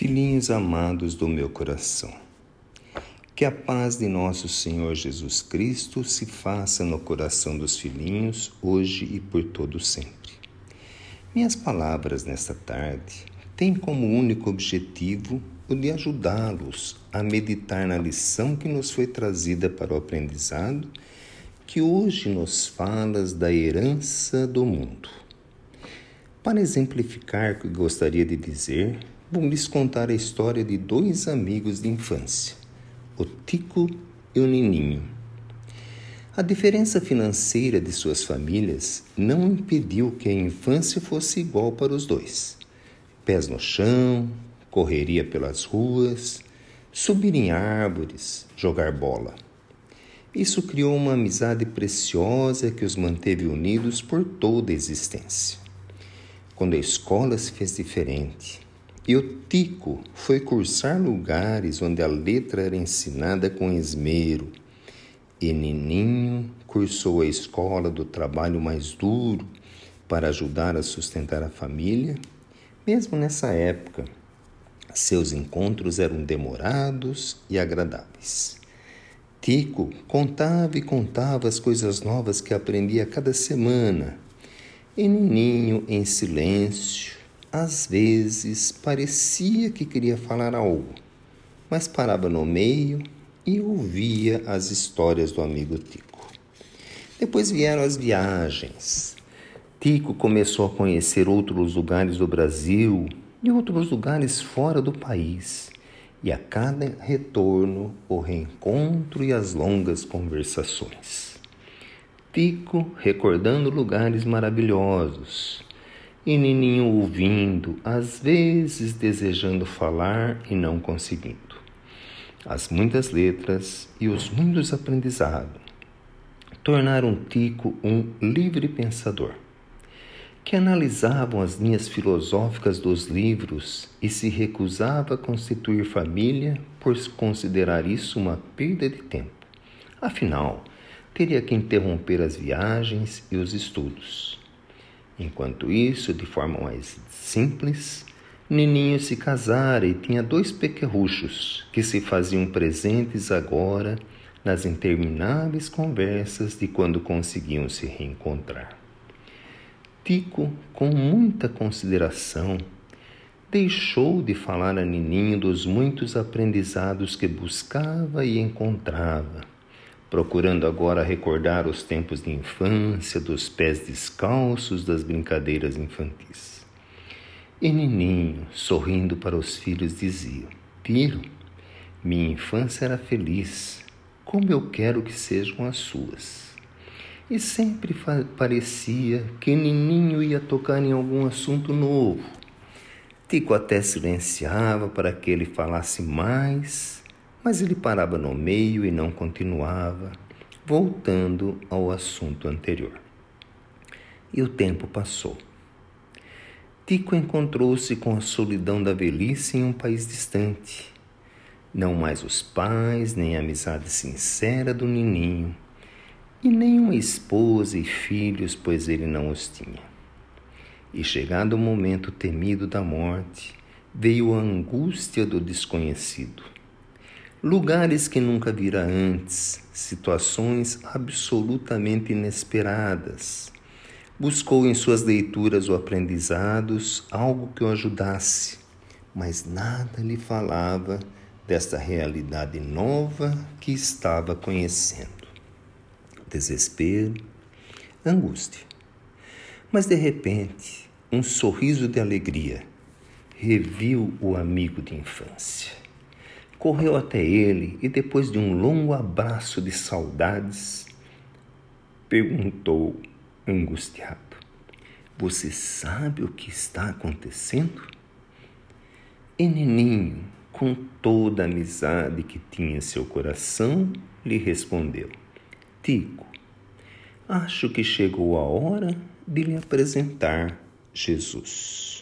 Filhinhos amados do meu coração, que a paz de nosso Senhor Jesus Cristo se faça no coração dos filhinhos, hoje e por todo sempre. Minhas palavras nesta tarde têm como único objetivo o de ajudá-los a meditar na lição que nos foi trazida para o aprendizado, que hoje nos falas da herança do mundo. Para exemplificar o que gostaria de dizer, vou lhes contar a história de dois amigos de infância, o Tico e o Nininho. A diferença financeira de suas famílias não impediu que a infância fosse igual para os dois. Pés no chão, correria pelas ruas, subir em árvores, jogar bola. Isso criou uma amizade preciosa que os manteve unidos por toda a existência. Quando a escola se fez diferente, e o Tico foi cursar lugares onde a letra era ensinada com esmero. E Nininho cursou a escola do trabalho mais duro para ajudar a sustentar a família. Mesmo nessa época, seus encontros eram demorados e agradáveis. Tico contava e contava as coisas novas que aprendia cada semana. E Nininho, em silêncio, às vezes parecia que queria falar algo, mas parava no meio e ouvia as histórias do amigo Tico. Depois vieram as viagens. Tico começou a conhecer outros lugares do Brasil e outros lugares fora do país. E a cada retorno, o reencontro e as longas conversações. Tico recordando lugares maravilhosos, e Nininho ouvindo, às vezes desejando falar e não conseguindo. As muitas letras e os muitos aprendizados tornaram Tico um livre pensador, que analisava as linhas filosóficas dos livros e se recusava a constituir família por considerar isso uma perda de tempo. Afinal, teria que interromper as viagens e os estudos. Enquanto isso, de forma mais simples, Nininho se casara e tinha dois pequerruchos que se faziam presentes agora nas intermináveis conversas de quando conseguiam se reencontrar. Tico, com muita consideração, deixou de falar a Nininho dos muitos aprendizados que buscava e encontrava procurando agora recordar os tempos de infância, dos pés descalços das brincadeiras infantis. E Nininho, sorrindo para os filhos, dizia: Tiro, minha infância era feliz, como eu quero que sejam as suas. E sempre parecia que Nininho ia tocar em algum assunto novo. Tico até silenciava para que ele falasse mais mas ele parava no meio e não continuava, voltando ao assunto anterior. E o tempo passou. Tico encontrou-se com a solidão da velhice em um país distante. Não mais os pais, nem a amizade sincera do Nininho, e nem uma esposa e filhos, pois ele não os tinha. E chegado o momento temido da morte, veio a angústia do desconhecido lugares que nunca vira antes, situações absolutamente inesperadas. Buscou em suas leituras ou aprendizados algo que o ajudasse, mas nada lhe falava desta realidade nova que estava conhecendo. Desespero, angústia. Mas de repente, um sorriso de alegria reviu o amigo de infância correu até ele e, depois de um longo abraço de saudades, perguntou, angustiado: Você sabe o que está acontecendo? E Neninho, com toda a amizade que tinha em seu coração, lhe respondeu: Tico, acho que chegou a hora de lhe apresentar Jesus.